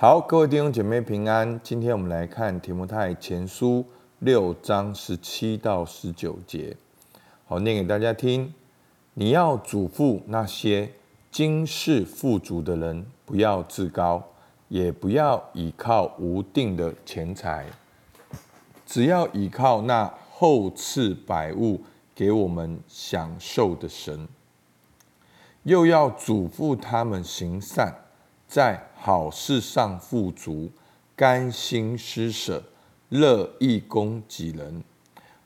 好，各位弟兄姐妹平安。今天我们来看提摩太前书六章十七到十九节。好，念给大家听。你要嘱咐那些今世富足的人，不要自高，也不要倚靠无定的钱财，只要倚靠那厚赐百物给我们享受的神。又要嘱咐他们行善，在好事上富足，甘心施舍，乐意供给人，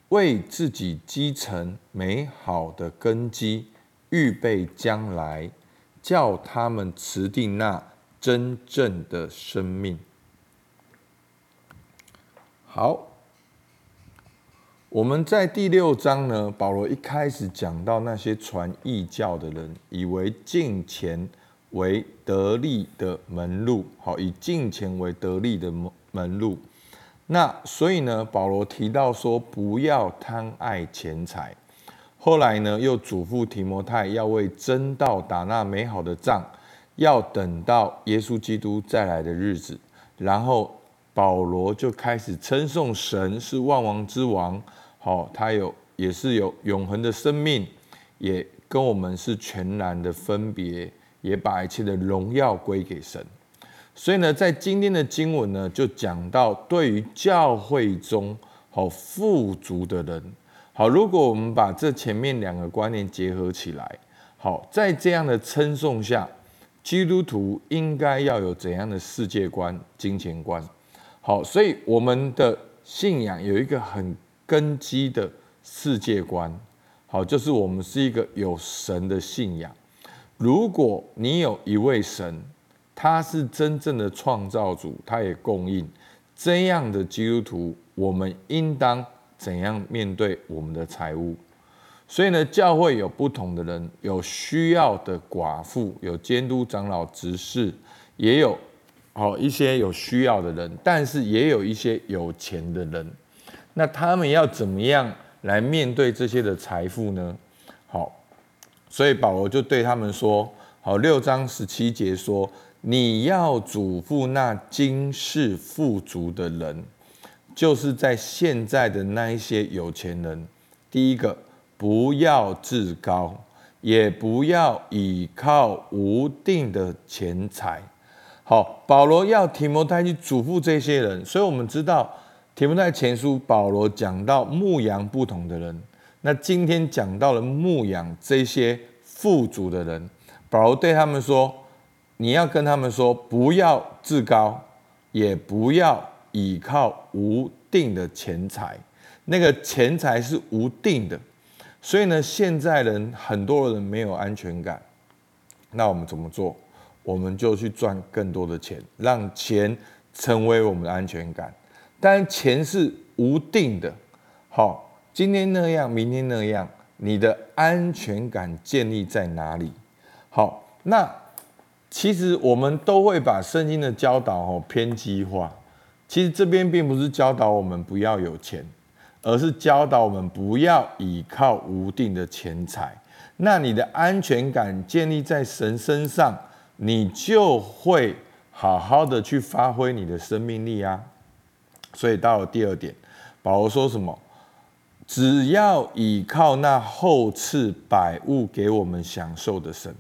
为自己积成美好的根基，预备将来，叫他们持定那真正的生命。好。我们在第六章呢，保罗一开始讲到那些传异教的人，以为敬钱为得利的门路，好，以敬钱为得利的门门路。那所以呢，保罗提到说，不要贪爱钱财。后来呢，又嘱咐提摩太要为真道打那美好的仗，要等到耶稣基督再来的日子。然后保罗就开始称颂神是万王之王。好，他有也是有永恒的生命，也跟我们是全然的分别，也把一切的荣耀归给神。所以呢，在今天的经文呢，就讲到对于教会中好富足的人，好，如果我们把这前面两个观念结合起来，好，在这样的称颂下，基督徒应该要有怎样的世界观、金钱观？好，所以我们的信仰有一个很。根基的世界观，好，就是我们是一个有神的信仰。如果你有一位神，他是真正的创造主，他也供应这样的基督徒，我们应当怎样面对我们的财务？所以呢，教会有不同的人，有需要的寡妇，有监督长老执事，也有好一些有需要的人，但是也有一些有钱的人。那他们要怎么样来面对这些的财富呢？好，所以保罗就对他们说：好，六章十七节说，你要嘱咐那今世富足的人，就是在现在的那一些有钱人，第一个不要自高，也不要倚靠无定的钱财。好，保罗要提摩太去嘱咐这些人，所以我们知道。提摩太前书，保罗讲到牧羊不同的人，那今天讲到了牧羊这些富足的人，保罗对他们说：你要跟他们说，不要自高，也不要倚靠无定的钱财。那个钱财是无定的，所以呢，现在人很多人没有安全感。那我们怎么做？我们就去赚更多的钱，让钱成为我们的安全感。但钱是无定的，好，今天那样，明天那样，你的安全感建立在哪里？好，那其实我们都会把圣经的教导哦偏激化。其实这边并不是教导我们不要有钱，而是教导我们不要依靠无定的钱财。那你的安全感建立在神身上，你就会好好的去发挥你的生命力啊。所以到了第二点，保罗说什么？只要倚靠那后赐百物给我们享受的神，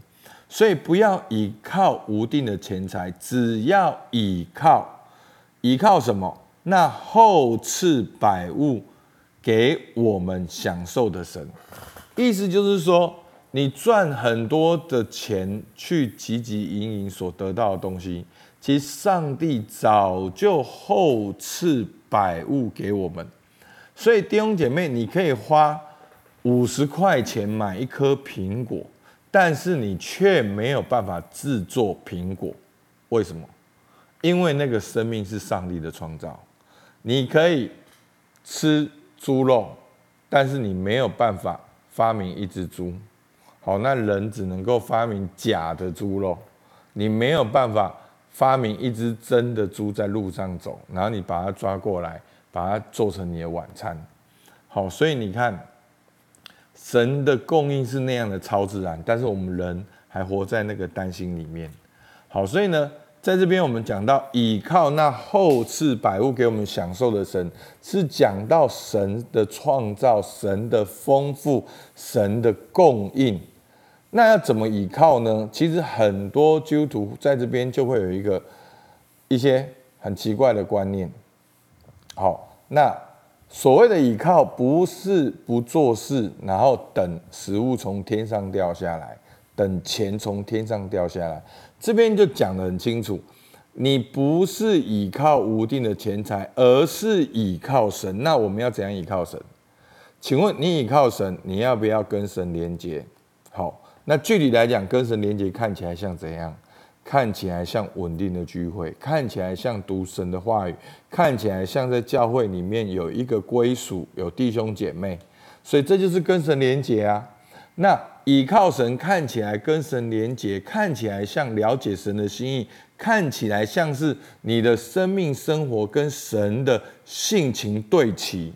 所以不要倚靠无定的钱财，只要倚靠倚靠什么？那后赐百物给我们享受的神。意思就是说，你赚很多的钱去汲汲营营所得到的东西。其实上帝早就后赐百物给我们，所以弟兄姐妹，你可以花五十块钱买一颗苹果，但是你却没有办法制作苹果。为什么？因为那个生命是上帝的创造。你可以吃猪肉，但是你没有办法发明一只猪。好，那人只能够发明假的猪肉，你没有办法。发明一只真的猪在路上走，然后你把它抓过来，把它做成你的晚餐。好，所以你看，神的供应是那样的超自然，但是我们人还活在那个担心里面。好，所以呢，在这边我们讲到倚靠那后赐百物给我们享受的神，是讲到神的创造、神的丰富、神的供应。那要怎么倚靠呢？其实很多基督徒在这边就会有一个一些很奇怪的观念。好，那所谓的倚靠，不是不做事，然后等食物从天上掉下来，等钱从天上掉下来。这边就讲得很清楚，你不是倚靠无定的钱财，而是倚靠神。那我们要怎样倚靠神？请问你倚靠神，你要不要跟神连接？好。那具体来讲，跟神连接看起来像怎样？看起来像稳定的聚会，看起来像读神的话语，看起来像在教会里面有一个归属，有弟兄姐妹，所以这就是跟神连接啊。那倚靠神看起来跟神连接，看起来像了解神的心意，看起来像是你的生命生活跟神的性情对齐。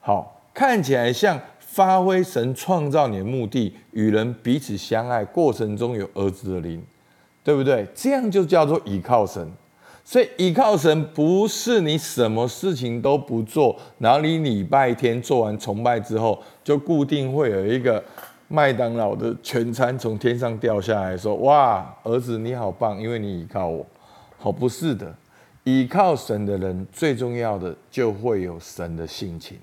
好，看起来像。发挥神创造你的目的，与人彼此相爱过程中有儿子的灵，对不对？这样就叫做倚靠神。所以倚靠神不是你什么事情都不做，然后你礼拜天做完崇拜之后，就固定会有一个麦当劳的全餐从天上掉下来说：“哇，儿子你好棒，因为你倚靠我。”好，不是的，倚靠神的人最重要的就会有神的性情。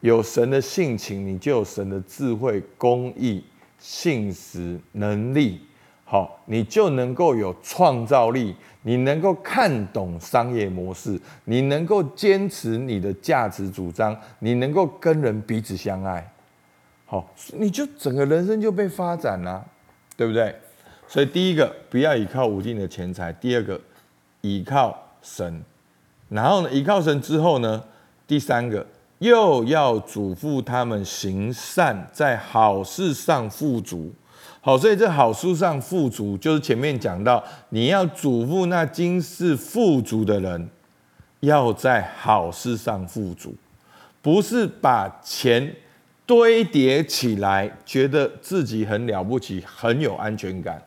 有神的性情，你就有神的智慧、公义、信实、能力，好，你就能够有创造力，你能够看懂商业模式，你能够坚持你的价值主张，你能够跟人彼此相爱，好，你就整个人生就被发展了，对不对？所以第一个不要依靠无尽的钱财，第二个依靠神，然后呢，依靠神之后呢，第三个。又要嘱咐他们行善，在好事上富足。好，所以这好事上富足，就是前面讲到，你要嘱咐那今世富足的人，要在好事上富足，不是把钱堆叠起来，觉得自己很了不起，很有安全感，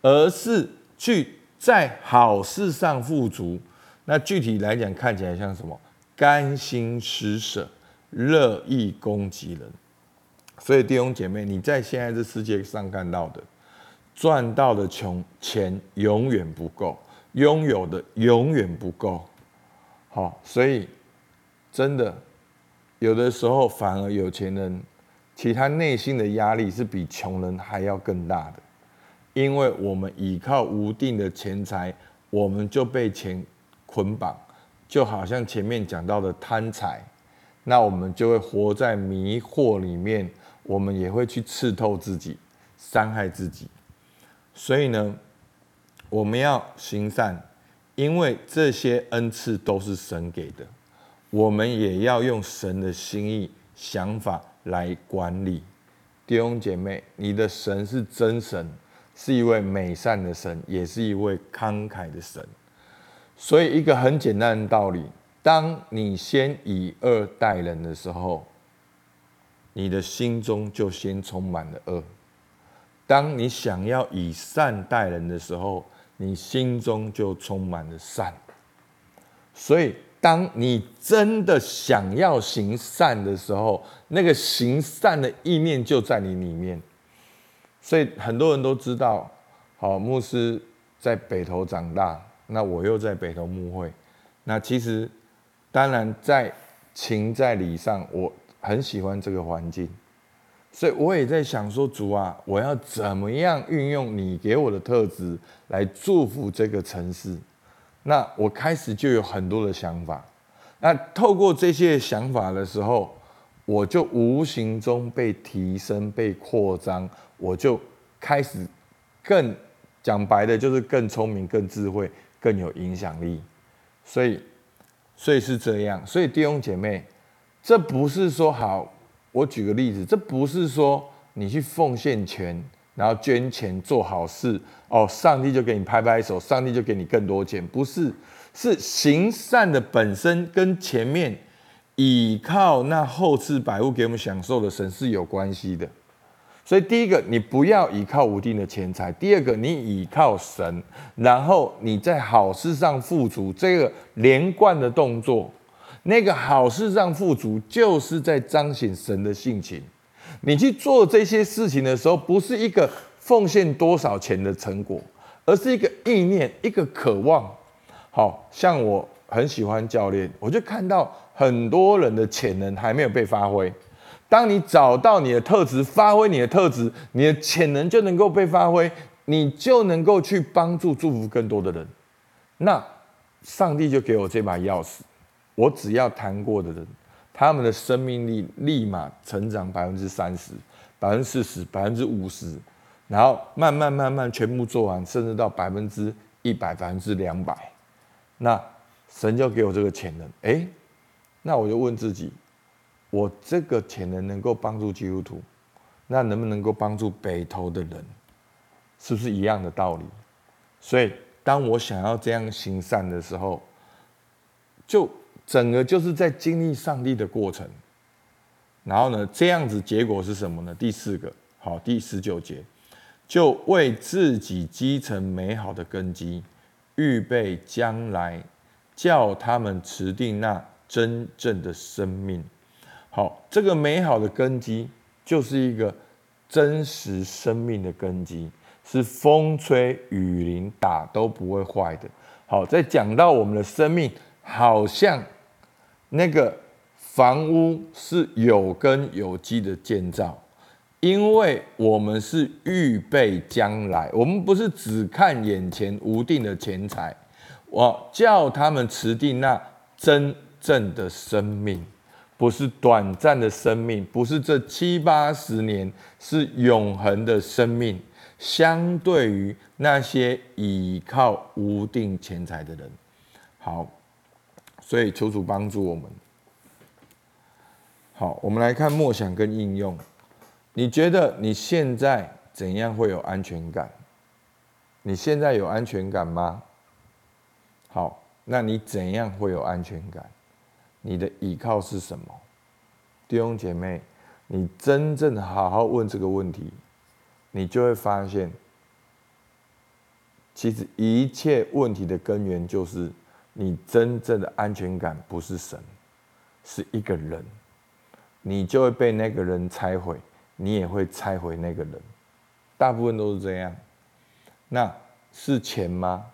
而是去在好事上富足。那具体来讲，看起来像什么？甘心施舍，乐意供给人，所以弟兄姐妹，你在现在这世界上看到的，赚到的穷钱永远不够，拥有的永远不够。好，所以真的有的时候，反而有钱人，其他内心的压力是比穷人还要更大的，因为我们依靠无定的钱财，我们就被钱捆绑。就好像前面讲到的贪财，那我们就会活在迷惑里面，我们也会去刺透自己，伤害自己。所以呢，我们要行善，因为这些恩赐都是神给的，我们也要用神的心意、想法来管理。弟兄姐妹，你的神是真神，是一位美善的神，也是一位慷慨的神。所以，一个很简单的道理：当你先以恶待人的时候，你的心中就先充满了恶；当你想要以善待人的时候，你心中就充满了善。所以，当你真的想要行善的时候，那个行善的意念就在你里面。所以，很多人都知道，好牧师在北头长大。那我又在北头牧会，那其实当然在情在理上，我很喜欢这个环境，所以我也在想说，主啊，我要怎么样运用你给我的特质来祝福这个城市？那我开始就有很多的想法，那透过这些想法的时候，我就无形中被提升、被扩张，我就开始更讲白的，就是更聪明、更智慧。更有影响力，所以，所以是这样。所以弟兄姐妹，这不是说好。我举个例子，这不是说你去奉献钱，然后捐钱做好事哦，上帝就给你拍拍手，上帝就给你更多钱。不是，是行善的本身跟前面倚靠那后赐百物给我们享受的神是有关系的。所以第一个，你不要依靠无定的钱财；第二个，你依靠神，然后你在好事上富足。这个连贯的动作，那个好事上富足，就是在彰显神的性情。你去做这些事情的时候，不是一个奉献多少钱的成果，而是一个意念，一个渴望。好像我很喜欢教练，我就看到很多人的潜能还没有被发挥。当你找到你的特质，发挥你的特质，你的潜能就能够被发挥，你就能够去帮助、祝福更多的人。那上帝就给我这把钥匙，我只要谈过的人，他们的生命力立马成长百分之三十、百分之四十、百分之五十，然后慢慢慢慢全部做完，甚至到百分之一百、百分之两百。那神就给我这个潜能，哎，那我就问自己。我这个潜能能够帮助基督徒，那能不能够帮助北投的人？是不是一样的道理？所以，当我想要这样行善的时候，就整个就是在经历上帝的过程。然后呢，这样子结果是什么呢？第四个，好，第十九节，就为自己积成美好的根基，预备将来，叫他们持定那真正的生命。好，这个美好的根基就是一个真实生命的根基，是风吹雨淋打都不会坏的。好，在讲到我们的生命，好像那个房屋是有根有基的建造，因为我们是预备将来，我们不是只看眼前无定的钱财，我叫他们持定那真正的生命。不是短暂的生命，不是这七八十年，是永恒的生命。相对于那些倚靠无定钱财的人，好，所以求主帮助我们。好，我们来看默想跟应用。你觉得你现在怎样会有安全感？你现在有安全感吗？好，那你怎样会有安全感？你的依靠是什么，弟兄姐妹？你真正好好问这个问题，你就会发现，其实一切问题的根源就是你真正的安全感不是神，是一个人，你就会被那个人拆毁，你也会拆毁那个人，大部分都是这样。那是钱吗？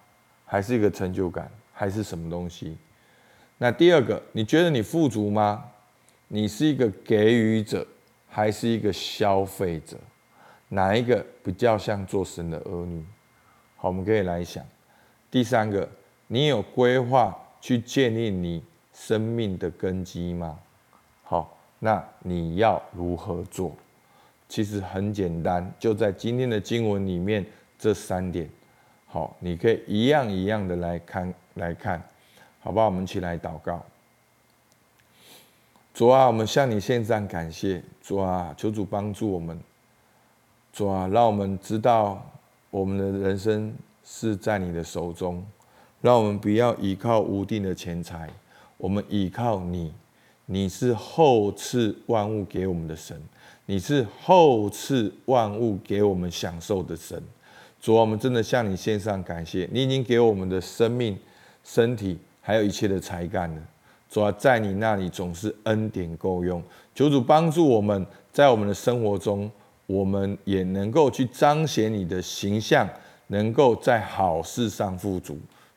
还是一个成就感？还是什么东西？那第二个，你觉得你富足吗？你是一个给予者，还是一个消费者？哪一个比较像做神的儿女？好，我们可以来想。第三个，你有规划去建立你生命的根基吗？好，那你要如何做？其实很简单，就在今天的经文里面这三点。好，你可以一样一样的来看来看。好不好？我们一起来祷告。主啊，我们向你献上感谢。主啊，求主帮助我们。主啊，让我们知道我们的人生是在你的手中。让我们不要依靠无定的钱财，我们依靠你。你是后赐万物给我们的神，你是后赐万物给我们享受的神。主啊，我们真的向你献上感谢。你已经给我们的生命、身体。还有一切的才干呢，主要在你那里总是恩典够用。求主帮助我们在我们的生活中，我们也能够去彰显你的形象，能够在好事上富足。